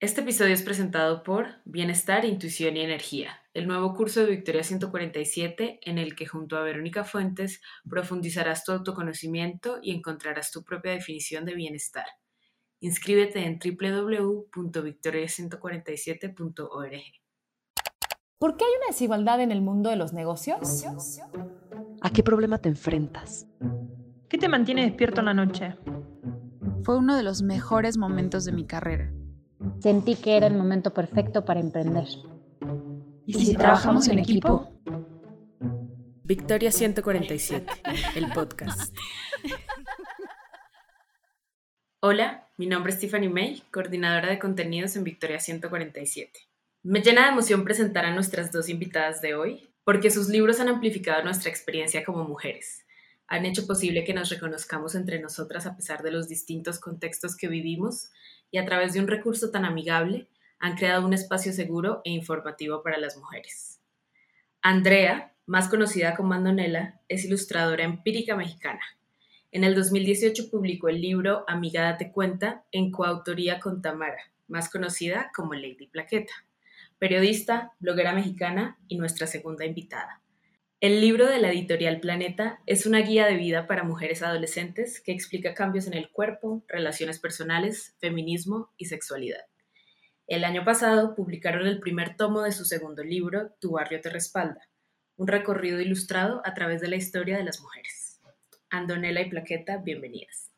Este episodio es presentado por Bienestar, Intuición y Energía, el nuevo curso de Victoria 147 en el que junto a Verónica Fuentes profundizarás tu autoconocimiento y encontrarás tu propia definición de bienestar. Inscríbete en www.victoria147.org. ¿Por qué hay una desigualdad en el mundo de los negocios? ¿A qué problema te enfrentas? ¿Qué te mantiene despierto en la noche? Fue uno de los mejores momentos de mi carrera. Sentí que era el momento perfecto para emprender. ¿Y si, trabajamos en equipo? Victoria 147, el podcast. Hola, mi nombre es Tiffany May, coordinadora de contenidos en Victoria 147. Me llena de emoción presentar a nuestras dos invitadas de hoy, porque sus libros han amplificado nuestra experiencia como mujeres. Han hecho posible que nos reconozcamos entre nosotras a pesar de los distintos contextos que vivimos y a través de un recurso tan amigable han creado un espacio seguro e informativo para las mujeres. Andrea, más conocida como Andonela, es ilustradora empírica mexicana. En el 2018 publicó el libro Amiga Date Cuenta en coautoría con Tamara, más conocida como Lady Plaqueta, periodista, bloguera mexicana y nuestra segunda invitada. El libro de la editorial Planeta es una guía de vida para mujeres adolescentes que explica cambios en el cuerpo, relaciones personales, feminismo y sexualidad. El año pasado publicaron el primer tomo de su segundo libro, Tu barrio te respalda, un recorrido ilustrado a través de la historia de las mujeres. Andonela y Plaqueta, bienvenidas.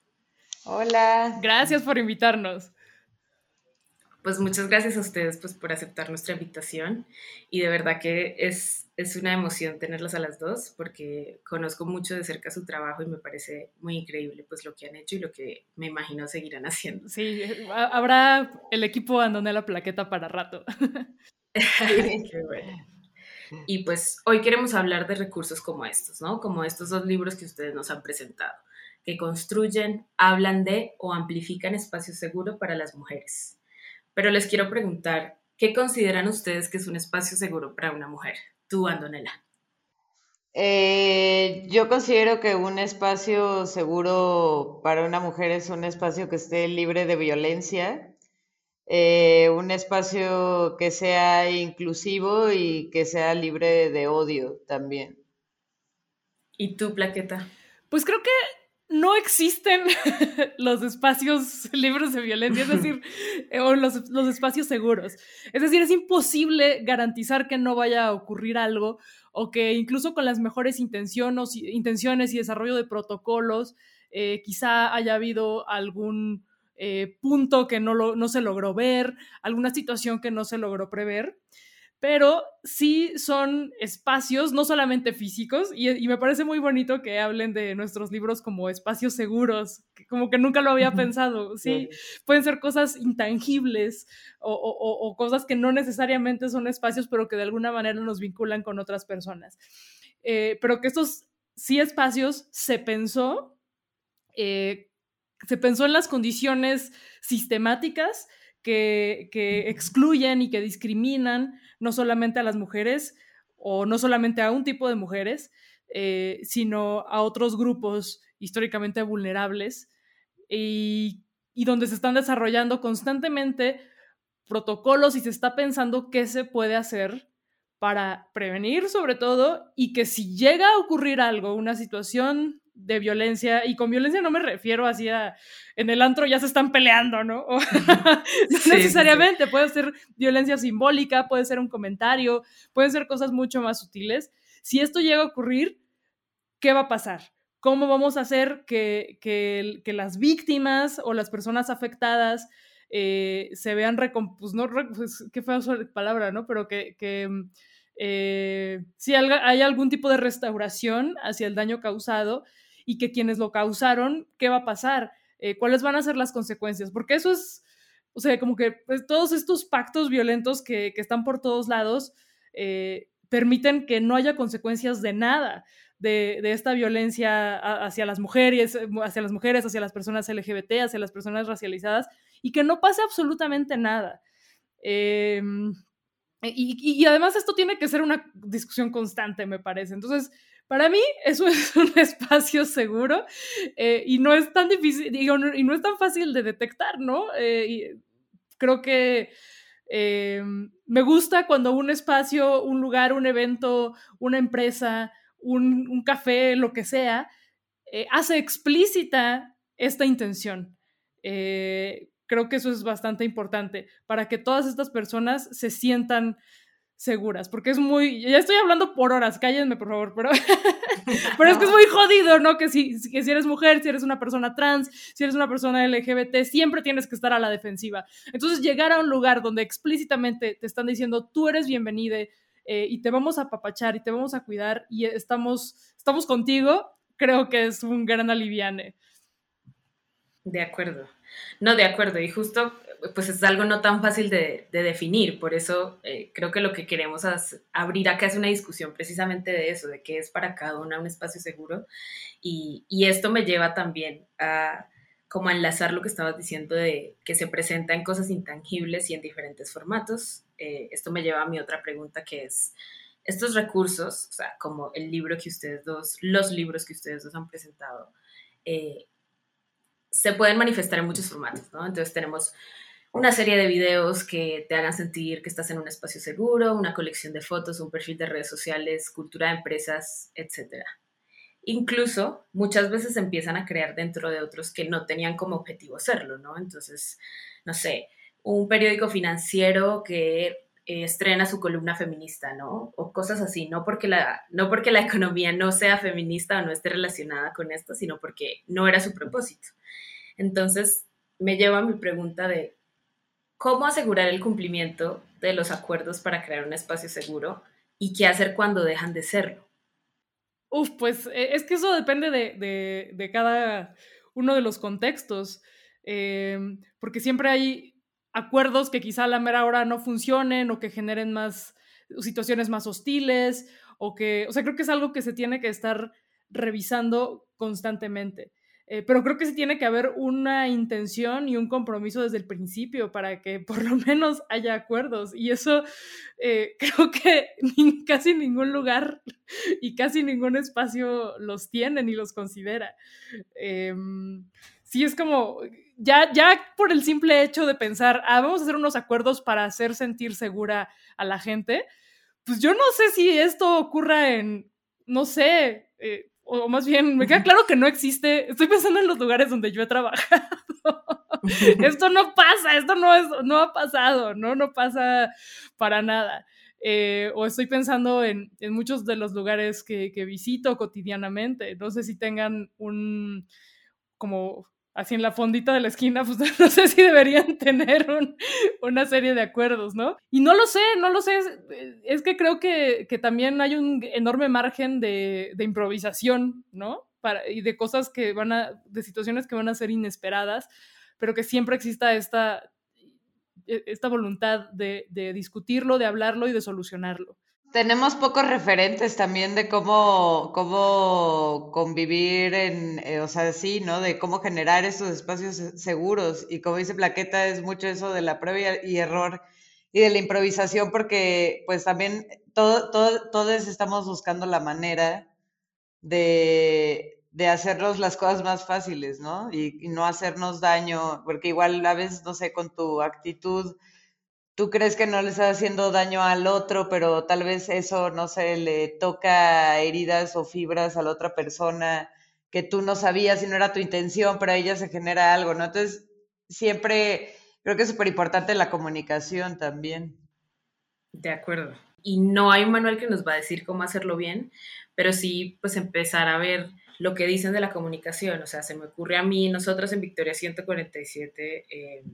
Hola. Gracias por invitarnos pues muchas gracias a ustedes pues, por aceptar nuestra invitación y de verdad que es, es una emoción tenerlas a las dos porque conozco mucho de cerca su trabajo y me parece muy increíble pues lo que han hecho y lo que me imagino seguirán haciendo. Sí, habrá el equipo abandoné la plaqueta para rato. Qué bueno. Y pues hoy queremos hablar de recursos como estos, ¿no? Como estos dos libros que ustedes nos han presentado, que construyen, hablan de o amplifican espacios seguros para las mujeres. Pero les quiero preguntar, ¿qué consideran ustedes que es un espacio seguro para una mujer? Tú, Andonela. Eh, yo considero que un espacio seguro para una mujer es un espacio que esté libre de violencia, eh, un espacio que sea inclusivo y que sea libre de odio también. ¿Y tú, Plaqueta? Pues creo que no existen los espacios libres de violencia, es decir, eh, o los, espacios seguros. Es decir, es imposible garantizar que no vaya a ocurrir algo o que incluso con las mejores intenciones, intenciones y desarrollo de protocolos, eh, quizá haya habido algún eh, punto que no, no se logró ver, alguna situación que no se logró prever pero sí son espacios, no solamente físicos, y, me parece muy bonito que hablen de nuestros libros como espacios seguros, como que nunca lo había pensado, sí, pueden ser cosas intangibles o, cosas que no necesariamente son espacios, pero que de alguna manera nos vinculan con otras personas. Eh, pero que estos sí espacios se pensó, eh, se pensó en las condiciones sistemáticas que, excluyen y que discriminan no solamente a las mujeres o no solamente a un tipo de mujeres, eh, sino a otros grupos históricamente vulnerables y, donde se están desarrollando constantemente protocolos y se está pensando qué se puede hacer para prevenir sobre todo y que si llega a ocurrir algo, una situación de violencia, y con violencia no me refiero así a en el antro ya se están peleando, ¿no? no necesariamente, puede ser violencia simbólica, puede ser un comentario, pueden ser cosas mucho más sutiles. Si esto llega a ocurrir, ¿qué va a pasar? ¿Cómo vamos a hacer que, que, que las víctimas o las personas afectadas eh, se vean pues no, pues, qué fea palabra, ¿no? Pero que, que eh, si hay algún tipo de restauración hacia el daño causado y que quienes lo causaron, ¿qué va a pasar? Eh, ¿Cuáles van a ser las consecuencias? Porque eso es, o sea, como que pues, todos estos pactos violentos que, están por todos lados eh, permiten que no haya consecuencias de nada. De, esta violencia hacia las mujeres, hacia las mujeres, hacia las personas LGBT, hacia las personas racializadas, y que no pase absolutamente nada. Em, y, y, además esto tiene que ser una discusión constante, me parece. Entonces, para mí eso es un espacio seguro eh, y no es tan difícil, digo, y no es tan fácil de detectar, ¿no? Eh, Creo que eh, me gusta cuando un espacio, un lugar, un evento, una empresa, un, café, lo que sea, eh, hace explícita esta intención. Creo que eso es bastante importante para que todas estas personas se sientan seguras, porque es muy, ya estoy hablando por horas, cállenme por favor, pero, pero es que es muy jodido, ¿no? Que si, que si eres mujer, si eres una persona trans, si eres una persona LGBT, siempre tienes que estar a la defensiva. Entonces llegar a un lugar donde explícitamente te están diciendo, tú eres bienvenida eh, y te vamos a apapachar y te vamos a cuidar y estamos, estamos contigo, creo que es un gran aliviane. De acuerdo. No, de acuerdo. Y justo pues es algo no tan fácil de, definir, por eso eh, creo que lo que queremos abrir acá es una discusión precisamente de eso, de qué es para cada una un espacio seguro y, esto me lleva también a como enlazar lo que estabas diciendo de que se presenta en cosas intangibles y en diferentes formatos. Eh, esto me lleva a mi otra pregunta que es, estos recursos, o sea, como el libro que ustedes dos, los libros que ustedes dos han presentado, eh, se pueden manifestar en muchos formatos, ¿no? Entonces tenemos una serie de videos que te hagan sentir que estás en un espacio seguro, una colección de fotos, un perfil de redes sociales, cultura de empresas, etc. Incluso muchas veces empiezan a crear dentro de otros que no tenían como objetivo serlo, ¿no? Entonces, no sé, un periódico financiero que eh, estrena su columna feminista, ¿no? O cosas así, no porque, la, no porque la economía no sea feminista o no esté relacionada con esto, sino porque no era su propósito. Entonces, me lleva a mi pregunta de cómo asegurar el cumplimiento de los acuerdos para crear un espacio seguro y qué hacer cuando dejan de serlo. Uf, pues e, es que eso depende de, cada uno de los contextos, em, porque siempre hay acuerdos que quizá a la mera hora no funcionen o que generen más situaciones más hostiles o que, o sea, creo que es algo que se tiene que estar revisando constantemente. Eh, pero creo que sí tiene que haber una intención y un compromiso desde el principio para que por lo menos haya acuerdos. Y eso eh, creo que casi ningún lugar y casi ningún espacio los tiene ni los considera. Em, sí es como, ya, ya por el simple hecho de pensar, ah, vamos a hacer unos acuerdos para hacer sentir segura a la gente, pues yo no sé si esto ocurra en, no sé, eh, o más bien, me queda claro que no existe. Estoy pensando en los lugares donde yo he trabajado. esto no pasa, esto no, es, no ha pasado, ¿no? No pasa para nada. Eh, o estoy pensando en, en, muchos de los lugares que, que, visito cotidianamente. No sé si tengan un, como así en la fondita de la esquina, pues no sé si deberían tener una serie de acuerdos, ¿no? Y no lo sé, no lo sé, es, que creo que, también hay un enorme margen de, improvisación, ¿no? Para, y de cosas que van a, de situaciones que van a ser inesperadas, pero que siempre exista esta, e, esta voluntad de, de discutirlo, de hablarlo y de solucionarlo. Tenemos pocos referentes también de cómo, cómo convivir en, eh, o sea, sí, ¿no? De cómo generar esos espacios seguros. Y como dice Plaqueta, es mucho eso de la prueba y error y de la improvisación, porque pues también todo, todo, todos estamos buscando la manera de, de hacernos las cosas más fáciles, ¿no? Y, y no hacernos daño, porque igual a veces, no sé, con tu actitud tú crees que no le estás haciendo daño al otro, pero tal vez eso, no sé, le toca heridas o fibras a la otra persona que tú no sabías y no era tu intención, pero a ella se genera algo, ¿no? Entonces, siempre creo que es súper importante la comunicación también. De acuerdo. Y no hay un manual que nos va a decir cómo hacerlo bien, pero sí, pues empezar a ver lo que dicen de la comunicación. O sea, se me ocurre a mí, nosotros en Victoria 147, eh,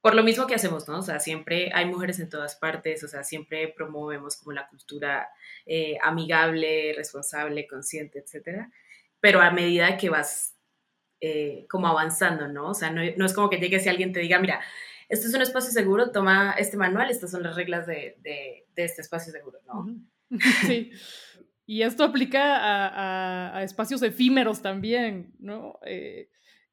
por lo mismo que hacemos, ¿no? O sea, siempre hay mujeres en todas partes, o sea, siempre promovemos como la cultura eh, amigable, responsable, consciente, etcétera, pero a medida que vas eh, como avanzando, ¿no? O sea, no, es como que llegues y alguien te diga, mira, esto es un espacio seguro, toma este manual, estas son las reglas de, este espacio seguro, ¿no? Sí. Y esto aplica a, espacios efímeros también, ¿no? Eh,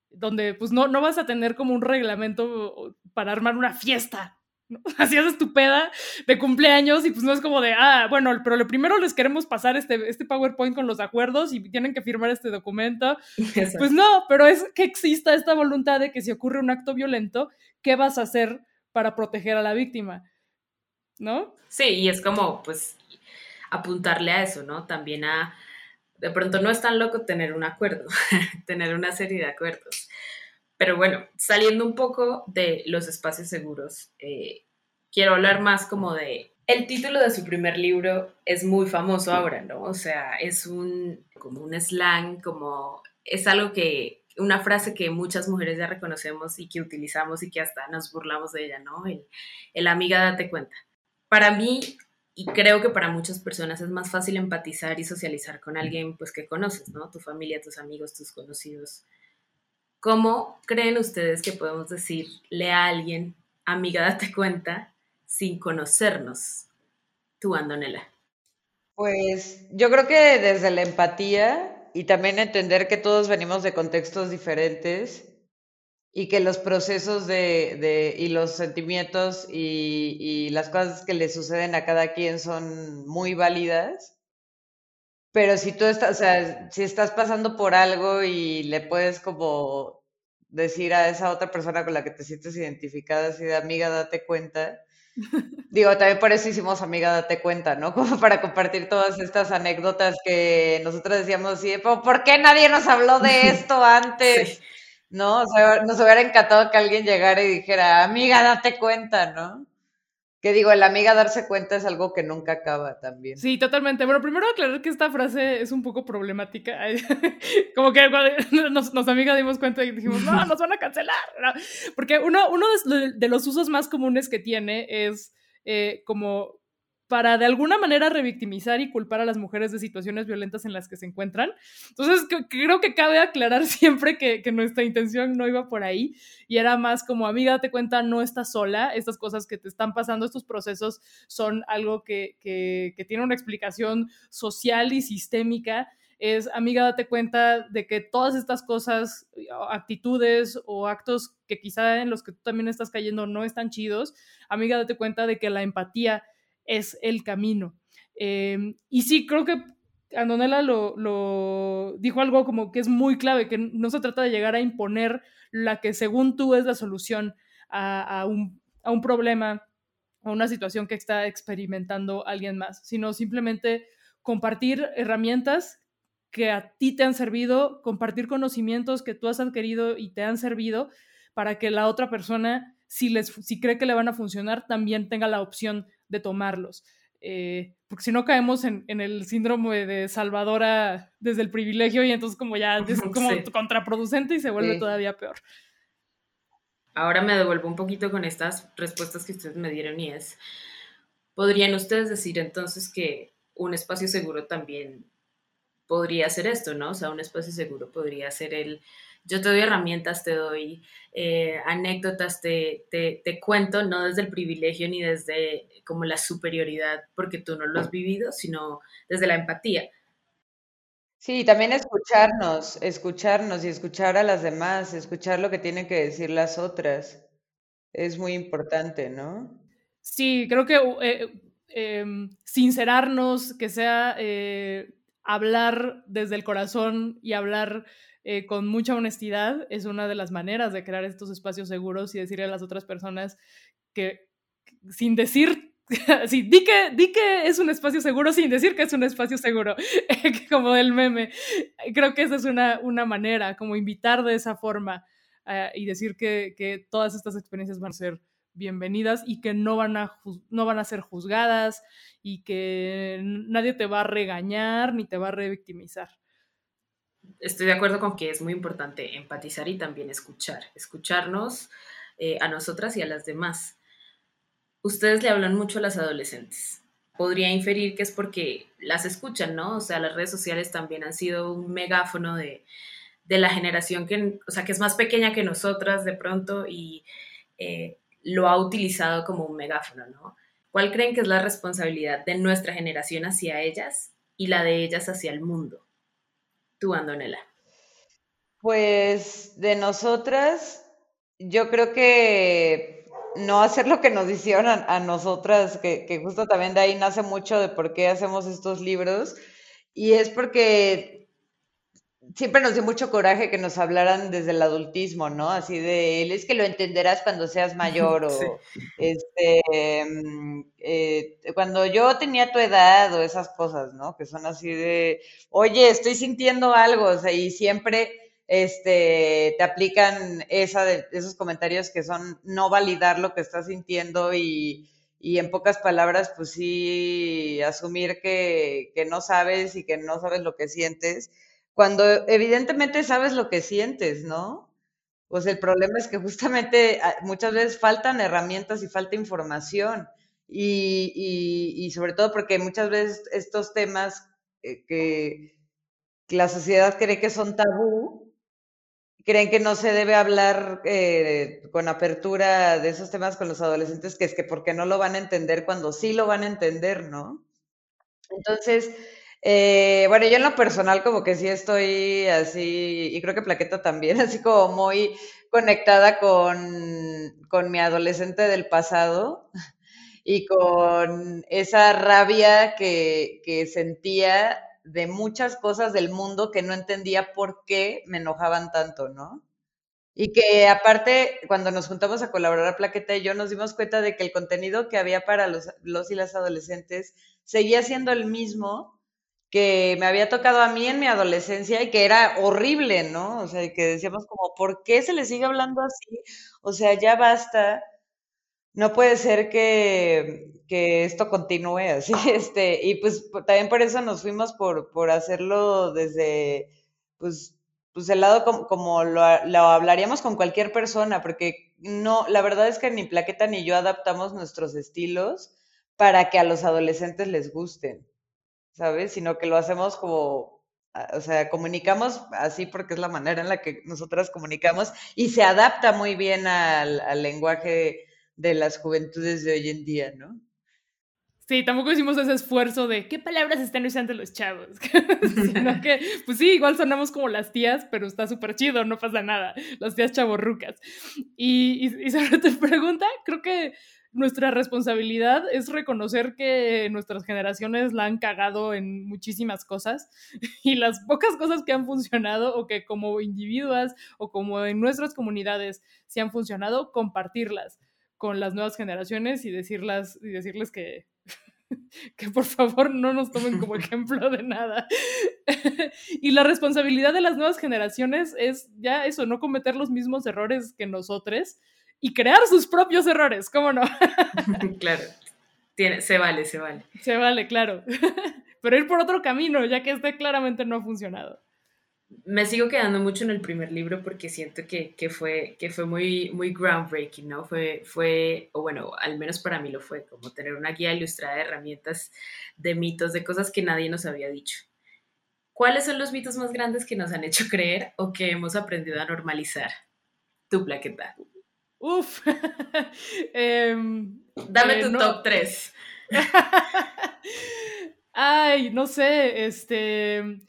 donde pues no, no vas a tener como un reglamento para armar una fiesta. ¿no? Así es estupenda de cumpleaños y pues no es como de, ah, bueno, pero lo primero les queremos pasar este, este PowerPoint con los acuerdos y tienen que firmar este documento. Pues no, pero es que exista esta voluntad de que si ocurre un acto violento, ¿qué vas a hacer para proteger a la víctima, ¿no? Sí, y es como, pues, apuntarle a eso, ¿no? También a, de pronto no es tan loco tener un acuerdo, tener una serie de acuerdos. Pero bueno, saliendo un poco de los espacios seguros, eh, quiero hablar más como de... El título de su primer libro es muy famoso ahora, ¿no? O sea, es un, como un slang, como es algo que, una frase que muchas mujeres ya reconocemos y que utilizamos y que hasta nos burlamos de ella, ¿no? El, el amiga date cuenta. Para mí, y creo que para muchas personas es más fácil empatizar y socializar con alguien pues que conoces, ¿no? Tu familia, tus amigos, tus conocidos. ¿Cómo creen ustedes que podemos decirle a alguien, amiga, date cuenta, sin conocernos? Tú, Andonela. Pues yo creo que desde la empatía y también entender que todos venimos de contextos diferentes y que los procesos de, de y los sentimientos y, y, las cosas que le suceden a cada quien son muy válidas. Pero si tú estás, o sea, si estás pasando por algo y le puedes como decir a esa otra persona con la que te sientes identificada, así de amiga, date cuenta. Digo, también por eso hicimos amiga, date cuenta, ¿no? Como para compartir todas estas anécdotas que nosotros decíamos así, ¿por qué nadie nos habló de esto antes? Sí. ¿No? O sea, nos hubiera encantado que alguien llegara y dijera, amiga, date cuenta, ¿no? Que digo, el amiga darse cuenta es algo que nunca acaba también. Sí, totalmente. Bueno, primero aclarar que esta frase es un poco problemática. Como que nos, nos amiga dimos cuenta y dijimos, no, nos van a cancelar. Porque uno, uno de los usos más comunes que tiene es eh, como para de alguna manera revictimizar y culpar a las mujeres de situaciones violentas en las que se encuentran. Entonces, creo que cabe aclarar siempre que, nuestra intención no iba por ahí y era más como, amiga, date cuenta, no estás sola, estas cosas que te están pasando, estos procesos son algo que, que tiene una explicación social y sistémica es, amiga, date cuenta de que todas estas cosas, actitudes o actos que quizá en los que tú también estás cayendo no están chidos, amiga, date cuenta de que la empatía es el camino. Em, y sí, creo que Andonela lo, dijo algo como que es muy clave, que no se trata de llegar a imponer la que según tú es la solución a, un, a problema o una situación que está experimentando alguien más, sino simplemente compartir herramientas que a ti te han servido, compartir conocimientos que tú has adquirido y te han servido para que la otra persona, si, les, si cree que le van a funcionar, también tenga la opción de tomarlos. Eh, porque si no caemos en, en, el síndrome de salvadora desde el privilegio y entonces como ya es como sí. contraproducente y se vuelve sí. todavía peor. Ahora me devuelvo un poquito con estas respuestas que ustedes me dieron y es, ¿podrían ustedes decir entonces que un espacio seguro también podría ser esto, ¿no? O sea, un espacio seguro podría ser el yo te doy herramientas, te doy eh, anécdotas, te, te, te, cuento, no desde el privilegio ni desde como la superioridad, porque tú no lo has vivido, sino desde la empatía. Sí, también escucharnos, escucharnos y escuchar a las demás, escuchar lo que tienen que decir las otras. Es muy importante, ¿no? Sí, creo que eh, eh, sincerarnos, que sea eh, hablar desde el corazón y hablar eh, con mucha honestidad es una de las maneras de crear estos espacios seguros y decirle a las otras personas que sin decir, sí, di que, di que es un espacio seguro sin decir que es un espacio seguro, como el meme. Creo que esa es una, una manera, como invitar de esa forma uh, y decir que, que todas estas experiencias van a ser bienvenidas y que no van, a no van a ser juzgadas y que nadie te va a regañar ni te va a revictimizar estoy de acuerdo con que es muy importante empatizar y también escuchar, escucharnos eh, a nosotras y a las demás. Ustedes le hablan mucho a las adolescentes. Podría inferir que es porque las escuchan, ¿no? O sea, las redes sociales también han sido un megáfono de, de la generación que, o sea, que es más pequeña que nosotras de pronto y eh, lo ha utilizado como un megáfono, ¿no? ¿Cuál creen que es la responsabilidad de nuestra generación hacia ellas y la de ellas hacia el mundo? Tú, Andonela? Pues de nosotras, yo creo que no hacer lo que nos hicieron a, a nosotras, que, que, justo también de ahí nace mucho de por qué hacemos estos libros, y es porque siempre nos dio mucho coraje que nos hablaran desde el adultismo, ¿no? Así de, él es que lo entenderás cuando seas mayor o este, mm, eh, cuando yo tenía tu edad o esas cosas, ¿no? Que son así de, oye, estoy sintiendo algo, o sea, y siempre este, te aplican esa de, esos comentarios que son no validar lo que estás sintiendo y, y en pocas palabras, pues sí, asumir que, que no sabes y que no sabes lo que sientes cuando evidentemente sabes lo que sientes, ¿no? Pues el problema es que justamente ah, muchas veces faltan herramientas y falta información. Y, sobre todo porque muchas veces estos temas eh, que, la sociedad cree que son tabú, creen que no se debe hablar eh, con apertura de esos temas con los adolescentes, que es que porque no lo van a entender cuando sí lo van a entender, ¿no? Entonces, eh, bueno, yo en lo personal como que sí estoy así, y creo que Plaqueta también, así como muy conectada con, con mi adolescente del pasado y con esa rabia que, que sentía de muchas cosas del mundo que no entendía por qué me enojaban tanto, ¿no? Y que aparte, cuando nos juntamos a colaborar a Plaqueta y yo, nos dimos cuenta de que el contenido que había para los, los y las adolescentes seguía siendo el mismo, que me había tocado a mí en mi adolescencia y que era horrible, ¿no? O sea, que decíamos como, ¿por qué se le sigue hablando así? O sea, ya basta. No puede ser que, que esto continúe así, este, y pues también por eso nos fuimos por, por hacerlo desde, pues, pues el lado como, como lo, lo, hablaríamos con cualquier persona, porque no, la verdad es que ni Plaqueta ni yo adaptamos nuestros estilos para que a los adolescentes les gusten. ¿Sabes? Sino que lo hacemos como, ah, o sea, comunicamos así porque es la manera en la que nosotras comunicamos y se adapta muy bien al, lenguaje de las juventudes de hoy en día, ¿no? Sí, tampoco hicimos ese esfuerzo de qué palabras están usando los chavos. Sino que, pues sí, igual sonamos como las tías, pero está súper chido, no pasa nada. Las tías chavorrucas. Y, y, y sobre tu pregunta, creo que nuestra responsabilidad es reconocer que nuestras generaciones la han cagado en muchísimas cosas y las pocas cosas que han funcionado o que como individuos o como en nuestras comunidades se han funcionado, compartirlas con las nuevas generaciones y decirlas y decirles que que por favor no nos tomen como ejemplo de nada. y la responsabilidad de las nuevas generaciones es ya eso, no cometer los mismos errores que nosotros y crear sus propios errores, ¿cómo no? claro, Tiene, se vale, se vale. Se vale, claro. Pero ir por otro camino, ya que este claramente no ha funcionado. Me sigo quedando mucho en el primer libro porque siento que, que, fue, que fue muy, muy groundbreaking, ¿no? Fue, fue, o bueno, al menos para mí lo fue, como tener una guía ilustrada de herramientas, de mitos, de cosas que nadie nos había dicho. ¿Cuáles son los mitos más grandes que nos han hecho creer o que hemos aprendido a normalizar? Tu plaqueta. Uf. Em, Dame eh, tu top 3. Ay, no sé, este,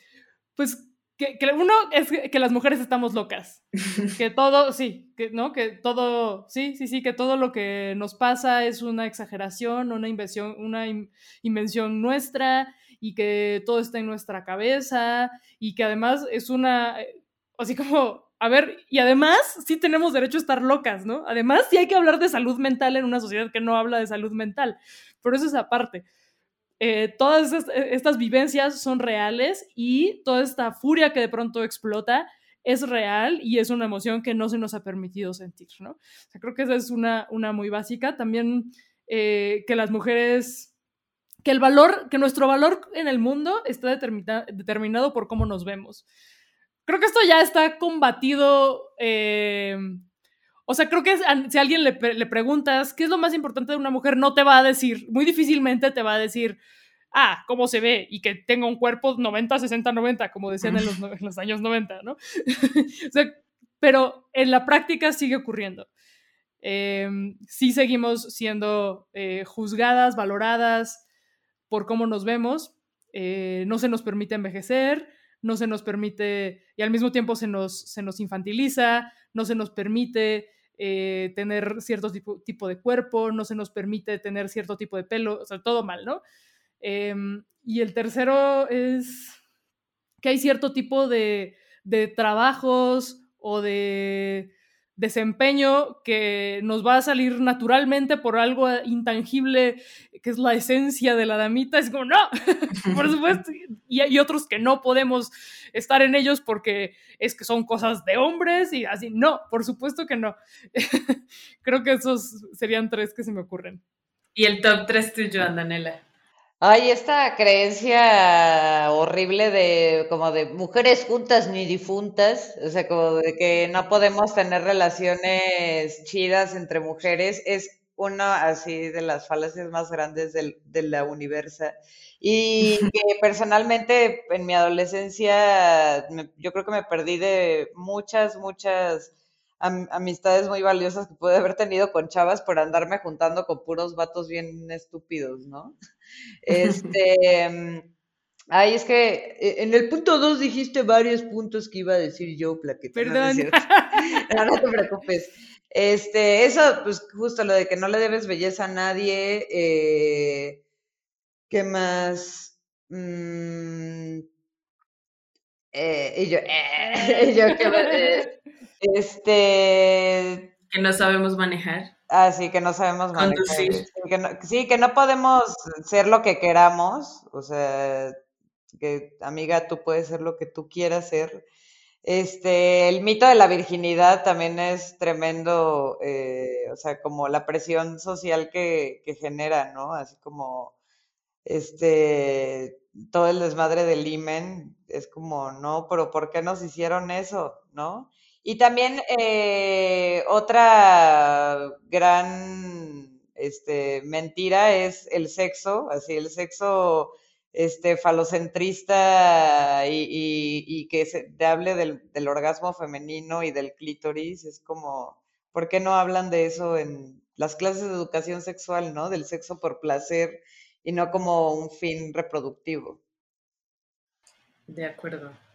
pues que, uno es que las mujeres estamos locas, que todo, sí, que, ¿no? Que todo, sí, sí, sí, que todo lo que nos pasa es una exageración, una invención, una invención nuestra y que todo está en nuestra cabeza y que además es una, eh, así como a ver, y además sí tenemos derecho a estar locas, ¿no? Además sí hay que hablar de salud mental en una sociedad que no habla de salud mental, pero eso es aparte. Eh, todas e, estas, vivencias son reales y toda esta furia que de pronto explota es real y es una emoción que no se nos ha permitido sentir, ¿no? Creo que esa es una, una muy básica. También eh, que las mujeres, que el valor, que nuestro valor en el mundo está determinado por cómo nos vemos creo que esto ya está combatido. Eh, o sea, creo que si a alguien le, preguntas qué es lo más importante de una mujer, no te va a decir, muy difícilmente te va a decir, ah, cómo se ve y que tenga un cuerpo 90, 60, 90, como decían en los, años 90, ¿no? o sea, pero en la práctica sigue ocurriendo. Em, sí seguimos siendo eh, juzgadas, valoradas por cómo nos vemos, eh, no se nos permite envejecer, no se nos permite, y al mismo tiempo se nos, se nos infantiliza, no se nos permite eh, tener cierto tipo, tipo, de cuerpo, no se nos permite tener cierto tipo de pelo, o sea, todo mal, ¿no? Em, y el tercero es que hay cierto tipo de, de trabajos o de desempeño que nos va a salir naturalmente por algo intangible que es la esencia de la damita, es como, no, por supuesto, y hay otros que no podemos estar en ellos porque es que son cosas de hombres y así, no, por supuesto que no. Creo que esos serían tres que se me ocurren. ¿Y el top tres tuyo, Andanela? Hay esta creencia horrible de como de mujeres juntas ni difuntas, o sea, como de que no podemos tener relaciones chidas entre mujeres, es una así de las falacias más grandes del, de la universa. Y que personalmente en mi adolescencia yo creo que me perdí de muchas, muchas amistades muy valiosas que pude haber tenido con chavas por andarme juntando con puros vatos bien estúpidos, ¿no? Este, mm, ay, es que eh, en el punto 2 dijiste varios puntos que iba a decir yo, Plaqueta. Perdón. No, no, te preocupes. Este, eso, pues justo lo de que no le debes belleza a nadie. Eh, ¿Qué más? Mm, eh, y yo, eh, yo ¿qué este. Que no sabemos manejar. Ah, sí, que no sabemos manejar. Sí que, no, podemos ser lo que queramos. O sea, que amiga, tú puedes ser lo que tú quieras ser. Este, el mito de la virginidad también es tremendo, eh, o sea, como la presión social que, que, genera, ¿no? Así como, este, todo el desmadre del imen, es como, no, pero ¿por qué nos hicieron eso, no? Y también eh, otra gran este, mentira es el sexo, así el sexo este, falocentrista y, que se te hable del, del, orgasmo femenino y del clítoris, es como, ¿por qué no hablan de eso en las clases de educación sexual, ¿no? Del sexo por placer y no como un fin reproductivo. De acuerdo.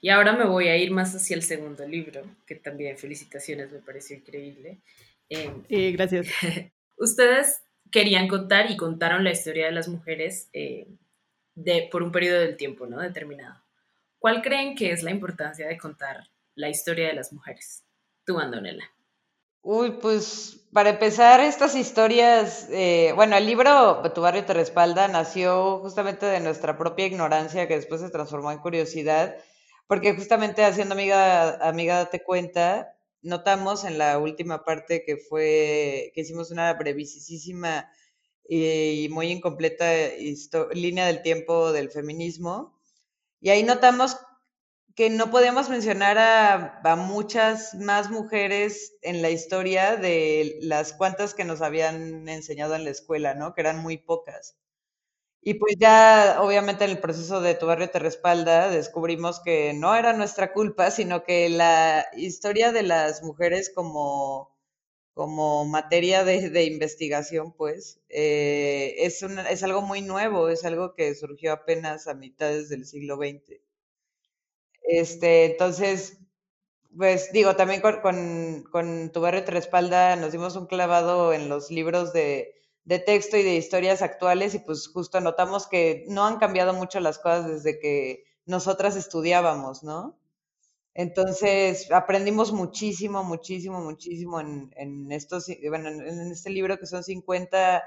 Y ahora me voy a ir más hacia el segundo libro, que también felicitaciones, me pareció increíble. Eh, gracias. ustedes querían contar y contaron la historia de las mujeres eh, de, por un periodo del tiempo ¿no? determinado. ¿Cuál creen que es la importancia de contar la historia de las mujeres? Tú, Andonela. Uy, pues para empezar, estas historias, eh, bueno, el libro Tu barrio te respalda nació justamente de nuestra propia ignorancia que después se transformó en curiosidad porque justamente haciendo amiga, amiga date cuenta, notamos en la última parte que fue, que hicimos una brevísima y muy incompleta línea del tiempo del feminismo, y ahí notamos que no podíamos mencionar a, a, muchas más mujeres en la historia de las cuantas que nos habían enseñado en la escuela, ¿no? Que eran muy pocas. Y pues ya, obviamente, en el proceso de Tu barrio te respalda, descubrimos que no era nuestra culpa, sino que la historia de las mujeres como, como materia de, investigación, pues, eh, es, es algo muy nuevo, es algo que surgió apenas a mitades del siglo XX. Este, entonces, pues digo, también con, con, con Tu barrio te respalda nos dimos un clavado en los libros de de texto y de historias actuales y pues justo notamos que no han cambiado mucho las cosas desde que nosotras estudiábamos, ¿no? Entonces aprendimos muchísimo, muchísimo, muchísimo en, en estos, bueno, en este libro que son 50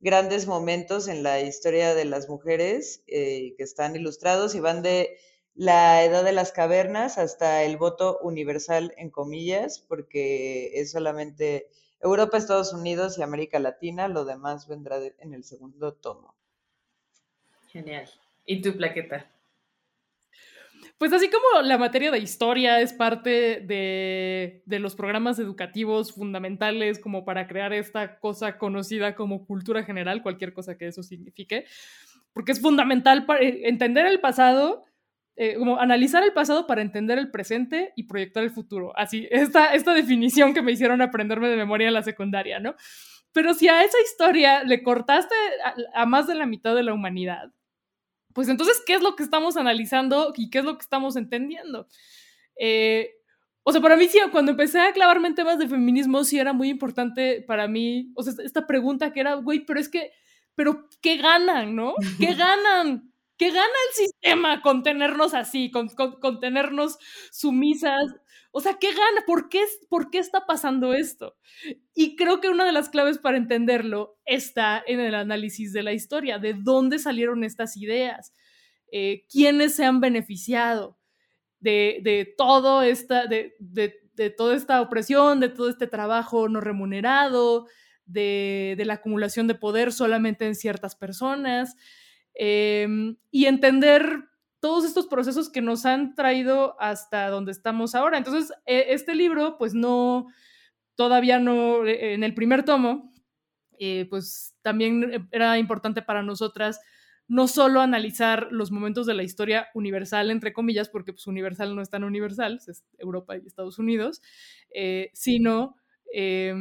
grandes momentos en la historia de las mujeres eh, que están ilustrados y van de la edad de las cavernas hasta el voto universal en comillas, porque es solamente Europa, Estados Unidos y América Latina, lo demás vendrá en el segundo tomo. Genial. ¿Y tu plaqueta? Pues así como la materia de historia es parte de, los programas educativos fundamentales como para crear esta cosa conocida como cultura general, cualquier cosa que eso signifique, porque es fundamental para entender el pasado eh, como analizar el pasado para entender el presente y proyectar el futuro. Así, esta, esta definición que me hicieron aprenderme de memoria en la secundaria, ¿no? Pero si a esa historia le cortaste a, más de la mitad de la humanidad, pues entonces, ¿qué es lo que estamos analizando y qué es lo que estamos entendiendo? Eh, o sea, para mí sí, cuando empecé a clavarme en temas de feminismo, sí era muy importante para mí, o sea, esta pregunta que era, güey, pero es que, pero ¿qué ganan, no? ¿Qué ganan? ¿Qué gana el sistema con tenernos así, con, con, tenernos sumisas? O sea, ¿qué gana? ¿Por qué, ¿Por qué está pasando esto? Y creo que una de las claves para entenderlo está en el análisis de la historia, de dónde salieron estas ideas, eh, quiénes se han beneficiado de, todo esta, de, toda esta opresión, de todo este trabajo no remunerado, de, la acumulación de poder solamente en ciertas personas, em, y entender todos estos procesos que nos han traído hasta donde estamos ahora. Entonces, e, este libro, pues no, todavía no, e, en el primer tomo, eh, pues también era importante para nosotras no solo analizar los momentos de la historia universal, entre comillas, porque pues universal no es tan universal, es Europa y Estados Unidos, eh, sino, eh,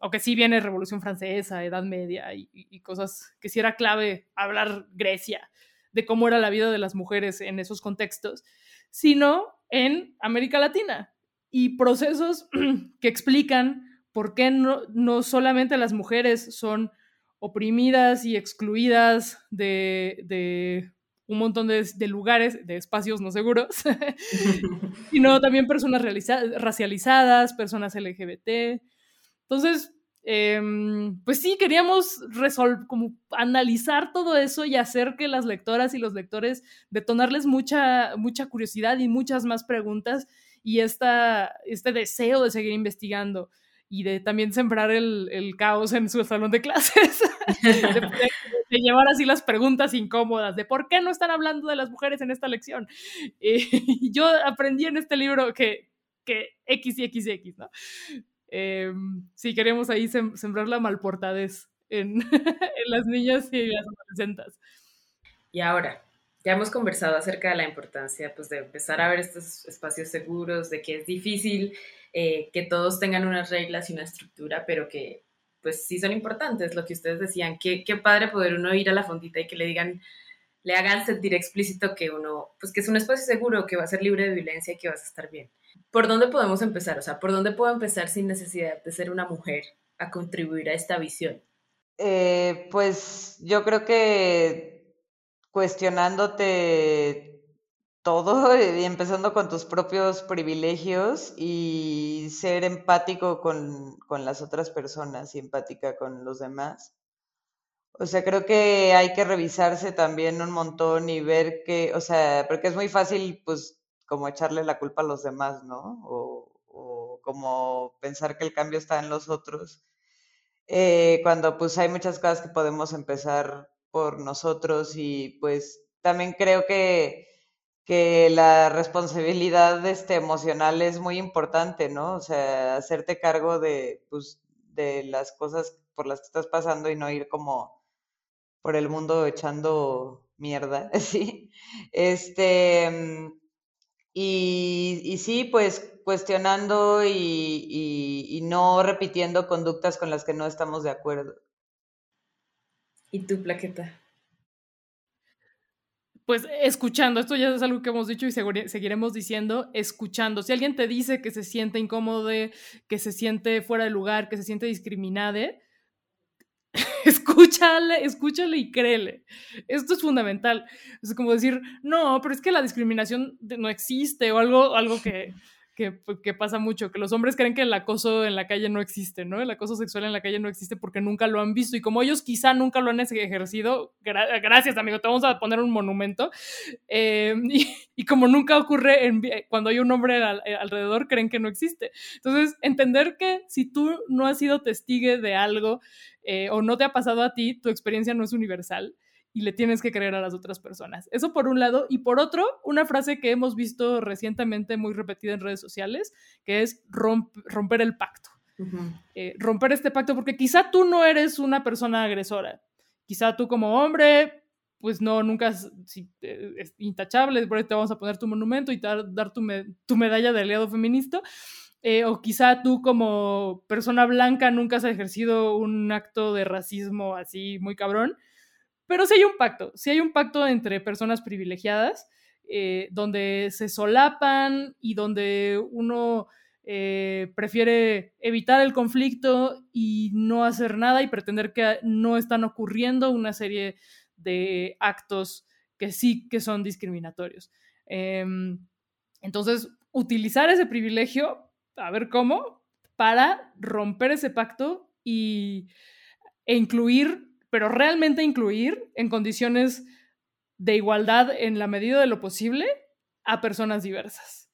aunque sí viene Revolución Francesa, Edad Media y, cosas que sí era clave hablar Grecia, de cómo era la vida de las mujeres en esos contextos, sino en América Latina y procesos que explican por qué no, no solamente las mujeres son oprimidas y excluidas de, un montón de, lugares, de espacios no seguros, sino también personas racializadas, personas LGBT. Entonces, em, pues sí, queríamos como analizar todo eso y hacer que las lectoras y los lectores detonarles mucha, mucha curiosidad y muchas más preguntas y esta, este deseo de seguir investigando y de también sembrar el, el caos en su salón de clases, de, llevar así las preguntas incómodas de por qué no están hablando de las mujeres en esta lección. Y yo aprendí en este libro que, que X y X y X, ¿no? Eh, sí, queremos ahí sembrar la malportadez en, en las niñas y las adolescentes. Y ahora, ya hemos conversado acerca de la importancia pues, de empezar a ver estos espacios seguros, de que es difícil eh, que todos tengan unas reglas y una estructura, pero que pues sí son importantes, lo que ustedes decían, qué, qué padre poder uno ir a la fondita y que le digan, le hagan sentir explícito que uno, pues que es un espacio seguro, que va a ser libre de violencia y que vas a estar bien. ¿Por dónde podemos empezar? O sea, ¿por dónde puedo empezar sin necesidad de ser una mujer a contribuir a esta visión? Eh, pues yo creo que cuestionándote todo, y empezando con tus propios privilegios y ser empático con, con, las otras personas y empática con los demás. O sea, creo que hay que revisarse también un montón y ver que, o sea, porque es muy fácil, pues, como echarle la culpa a los demás, ¿no? O, o como pensar que el cambio está en los otros. Eh, cuando pues hay muchas cosas que podemos empezar por nosotros y pues también creo que que la responsabilidad este, emocional es muy importante, ¿no? O sea, hacerte cargo de, pues, de las cosas por las que estás pasando y no ir como por el mundo echando mierda, ¿sí? Este, y, y sí, pues cuestionando y, y no repitiendo conductas con las que no estamos de acuerdo. ¿Y tu plaqueta? pues escuchando, esto ya es algo que hemos dicho y seguiremos diciendo, escuchando. Si alguien te dice que se siente incómodo, que se siente fuera de lugar, que se siente discriminada, escúchale, escúchale y créele. Esto es fundamental. Es como decir, no, pero es que la discriminación no existe o algo, algo que, pues, que, pasa mucho, que los hombres creen que el acoso en la calle no existe, ¿no? El acoso sexual en la calle no existe porque nunca lo han visto y como ellos quizá nunca lo han ejercido, gracias amigo, te vamos a poner un monumento, eh, y, como nunca ocurre en, cuando hay un hombre eh, alrededor, creen que no existe. Entonces, entender que si tú no has sido testigue de algo eh, o no te ha pasado a ti, tu experiencia no es universal y le tienes que creer a las otras personas. Eso por un lado. Y por otro, una frase que hemos visto recientemente muy repetida en redes sociales, que es romper el pacto. Eh, romper este pacto, porque quizá tú no eres una persona agresora. Quizá tú como hombre, pues no, nunca es, es intachable, por ahí te vamos a poner tu monumento y dar, dar tu, tu, medalla de aliado feminista. Eh, o quizá tú como persona blanca nunca has ejercido un acto de racismo así muy cabrón pero sí hay un pacto, sí hay un pacto entre personas privilegiadas, eh, donde se solapan y donde uno eh, prefiere evitar el conflicto y no hacer nada y pretender que no están ocurriendo una serie de actos que sí que son discriminatorios. Em, entonces, utilizar ese privilegio, a ver cómo, para romper ese pacto y, e incluir, pero realmente incluir en condiciones de igualdad en la medida de lo posible a personas diversas.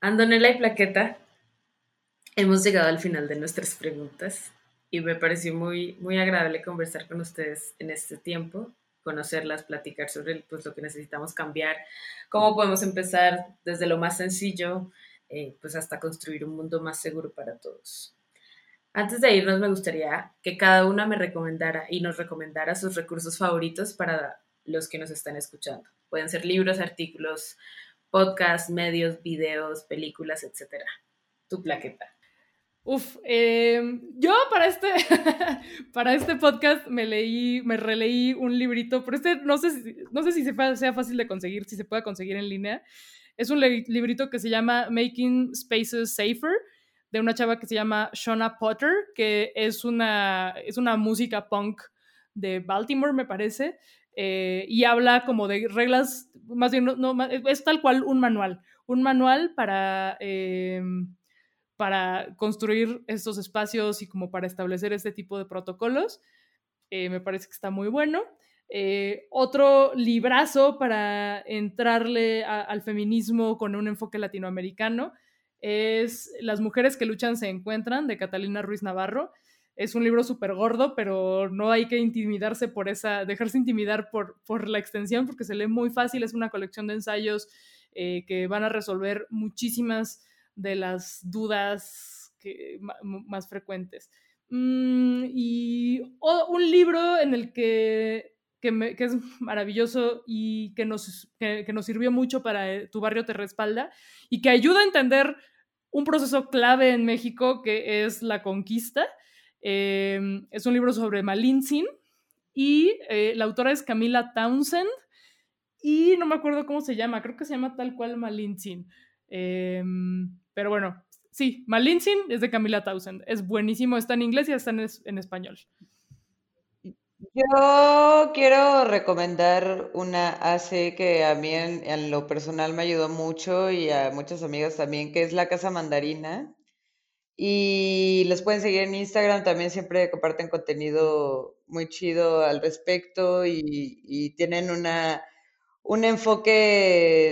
Andonela y Plaqueta, hemos llegado al final de nuestras preguntas y me pareció muy, muy agradable conversar con ustedes en este tiempo, conocerlas, platicar sobre pues, lo que necesitamos cambiar, cómo podemos empezar desde lo más sencillo eh, pues hasta construir un mundo más seguro para todos. Antes de irnos, me gustaría que cada una me recomendara y nos recomendara sus recursos favoritos para los que nos están escuchando. Pueden ser libros, artículos, podcasts, medios, videos, películas, etc. Tu plaqueta. Uf, em, yo para este, para este podcast me leí, me releí un librito, pero este no sé, si, no sé si sea fácil de conseguir, si se puede conseguir en línea. Es un librito que se llama Making Spaces Safer, de una chava que se llama Shona Potter, que es una, es una música punk de Baltimore, me parece, eh, y habla como de reglas, más bien, no, es tal cual un manual, un manual para... Em, para construir estos espacios y como para establecer este tipo de protocolos. Eh, me parece que está muy bueno. Eh, otro librazo para entrarle al feminismo con un enfoque latinoamericano es Las mujeres que luchan se encuentran de Catalina Ruiz Navarro. Es un libro súper gordo, pero no hay que intimidarse por esa, dejarse intimidar por, por la extensión, porque se lee muy fácil. Es una colección de ensayos eh, que van a resolver muchísimas de las dudas que, más frecuentes. Mm, y un libro en el que, que, es maravilloso y que nos, que, nos sirvió mucho para eh, Tu barrio te respalda y que ayuda a entender un proceso clave en México que es la conquista. Em, es un libro sobre Malintzin y eh, la autora es Camila Townsend y no me acuerdo cómo se llama, creo que se llama tal cual Malintzin. Em, pero bueno, sí, Malintzin es de Camila Townsend. Es buenísimo, está en inglés y está en, español. Yo quiero recomendar una AC que a mí en, lo personal me ayudó mucho y a muchas amigas también, que es La Casa Mandarina. Y les pueden seguir en Instagram, también siempre comparten contenido muy chido al respecto y, tienen una, un enfoque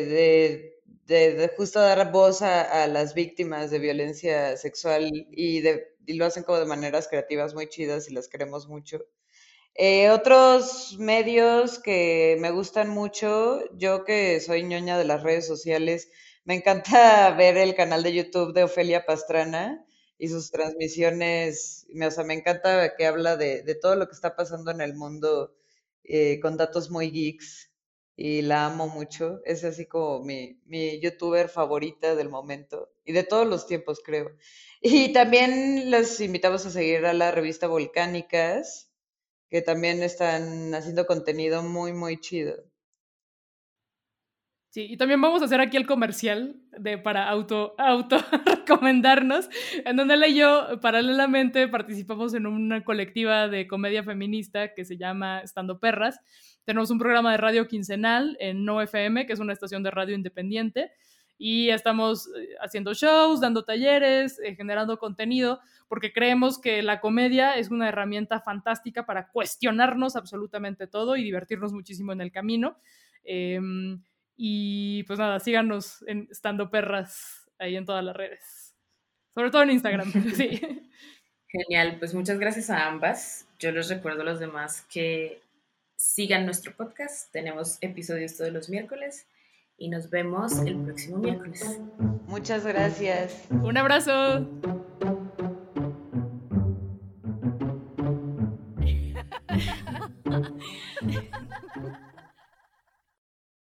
de de, justo dar voz a, las víctimas de violencia sexual y, de, lo hacen como de maneras creativas muy chidas y las queremos mucho. Eh, otros medios que me gustan mucho, yo que soy ñoña de las redes sociales, me encanta ver el canal de YouTube de Ofelia Pastrana y sus transmisiones, o sea, me encanta que habla de, todo lo que está pasando en el mundo eh, con datos muy geeks y la amo mucho. Es así como mi, mi youtuber favorita del momento y de todos los tiempos, creo. Y también los invitamos a seguir a la revista Volcánicas, que también están haciendo contenido muy, muy chido. Sí, y también vamos a hacer aquí el comercial de para auto, auto recomendarnos, en donde él y yo paralelamente participamos en una colectiva de comedia feminista que se llama Estando Perras. Tenemos un programa de radio quincenal en No FM, que es una estación de radio independiente, y estamos eh, haciendo shows, dando talleres, eh, generando contenido, porque creemos que la comedia es una herramienta fantástica para cuestionarnos absolutamente todo y divertirnos muchísimo en el camino. Em, y pues nada, síganos en Estando Perras ahí en todas las redes. Sobre todo en Instagram, sí. Genial, pues muchas gracias a ambas. Yo les recuerdo a los demás que sigan nuestro podcast. Tenemos episodios todos los miércoles y nos vemos el próximo miércoles. Muchas gracias. Un abrazo.